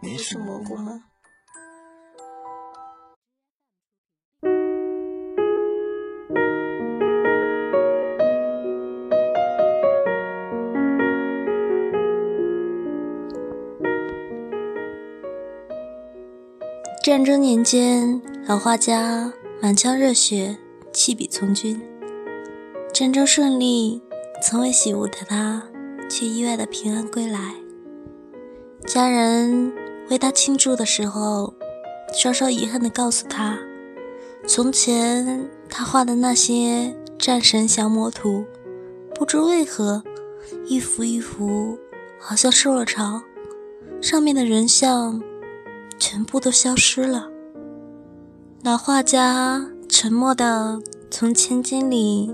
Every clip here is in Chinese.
你是蘑菇吗？战争年间，老画家满腔热血弃笔从军。战争顺利，从未醒悟的他，却意外的平安归来。家人为他庆祝的时候，稍稍遗憾的告诉他，从前他画的那些战神降魔图，不知为何，一幅一幅好像受了潮，上面的人像。全部都消失了。老画家沉默地从千金里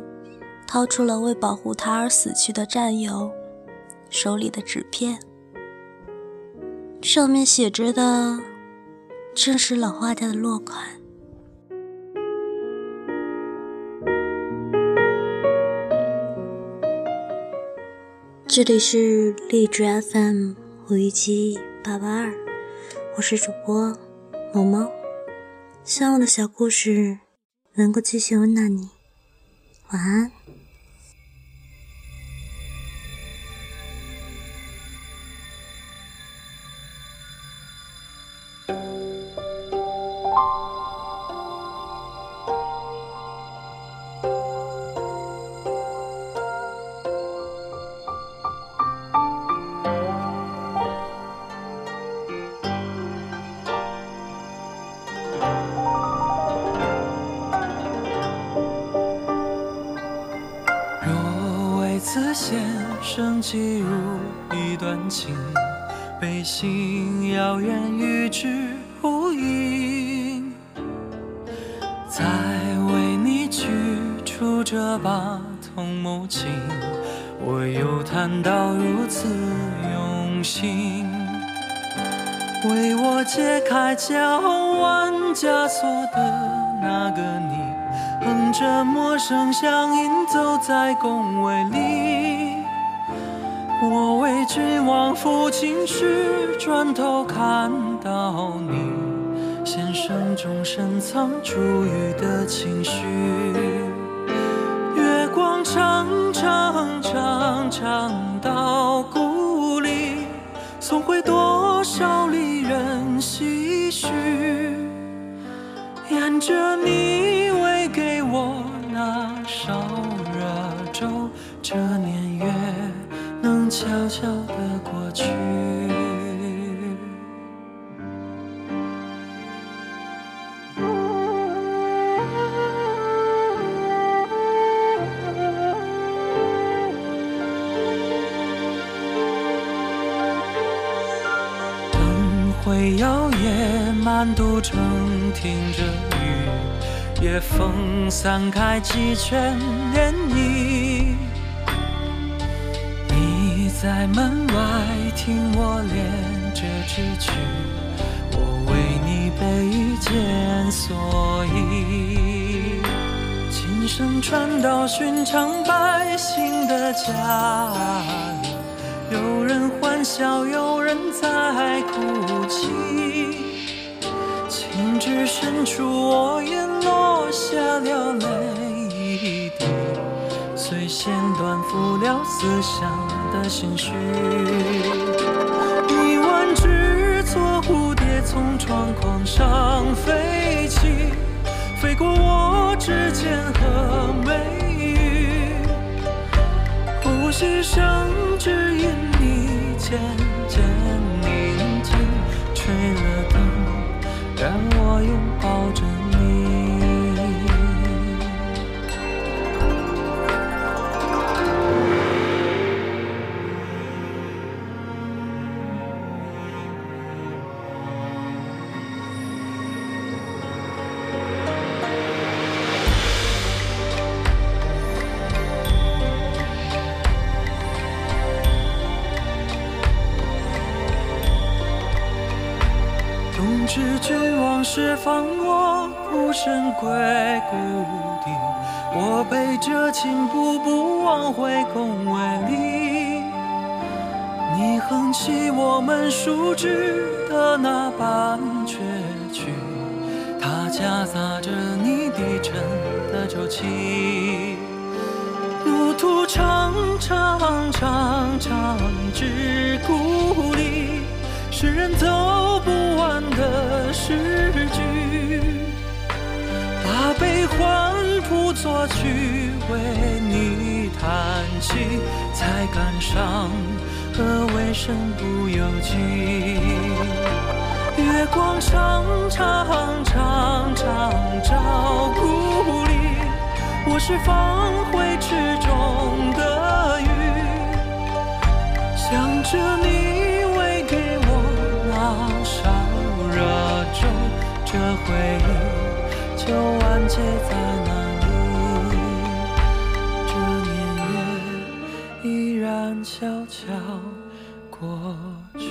掏出了为保护他而死去的战友手里的纸片，上面写着的正是老画家的落款。这里是荔枝 FM 五一七八八二。我是主播萌萌，希望我的小故事能够继续温暖你。晚安。先生寄入一段情，悲心遥远与之呼应。再为你取出这把桐木琴，我又弹到如此用心。为我解开脚腕枷锁的那个你。哼着陌生乡音，走在宫闱里。我为君王抚琴时，转头看到你，弦声中深藏珠玉的情绪。月光长长长长到故里，送回多少离人唏嘘。沿着你。悄悄地过去，灯会摇曳，满都城听着雨，夜风散开几圈涟漪。在门外听我练这支曲，我为你备一件蓑衣。琴声传到寻常百姓的家里，有人欢笑，有人在哭泣。情至深处，我眼落下了泪一滴，随弦断付了思乡。的心绪，一万只做蝴蝶从窗框上飞起，飞过我指尖和眉宇，呼吸声只因你渐渐宁静，吹了灯，让我知君往事放我孤身归故地，我背着琴步步往回宫闱里。你哼起我们熟知的那半阙曲，它夹杂着你低沉的酒气。路途长长长长至故里，世人走把悲欢谱作曲，为你弹起，才感伤。何为身不由己？月光常常常常照故里，我是放回池中的鱼，想着你喂给我那勺热粥，这回忆就完结在那里，这年月依然悄悄。过去。